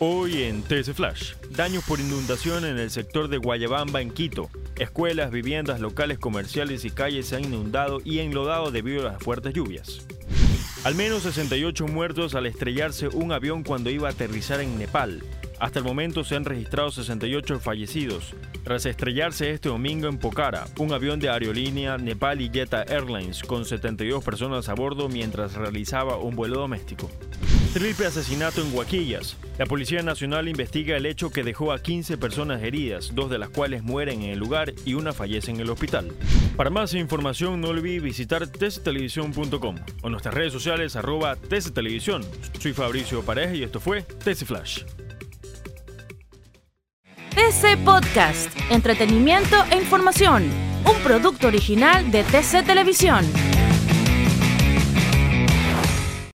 Hoy en TS Flash, daños por inundación en el sector de Guayabamba en Quito. Escuelas, viviendas, locales comerciales y calles se han inundado y enlodado debido a las fuertes lluvias. Al menos 68 muertos al estrellarse un avión cuando iba a aterrizar en Nepal. Hasta el momento se han registrado 68 fallecidos. Tras estrellarse este domingo en Pokhara, un avión de aerolínea Nepal y Jetta Airlines con 72 personas a bordo mientras realizaba un vuelo doméstico. Triple asesinato en Huaquillas. La Policía Nacional investiga el hecho que dejó a 15 personas heridas, dos de las cuales mueren en el lugar y una fallece en el hospital. Para más información no olvide visitar tctelevisión.com o nuestras redes sociales arroba tctelevisión. Soy Fabricio Pareja y esto fue TC Flash. TC Podcast, entretenimiento e información, un producto original de TC Televisión.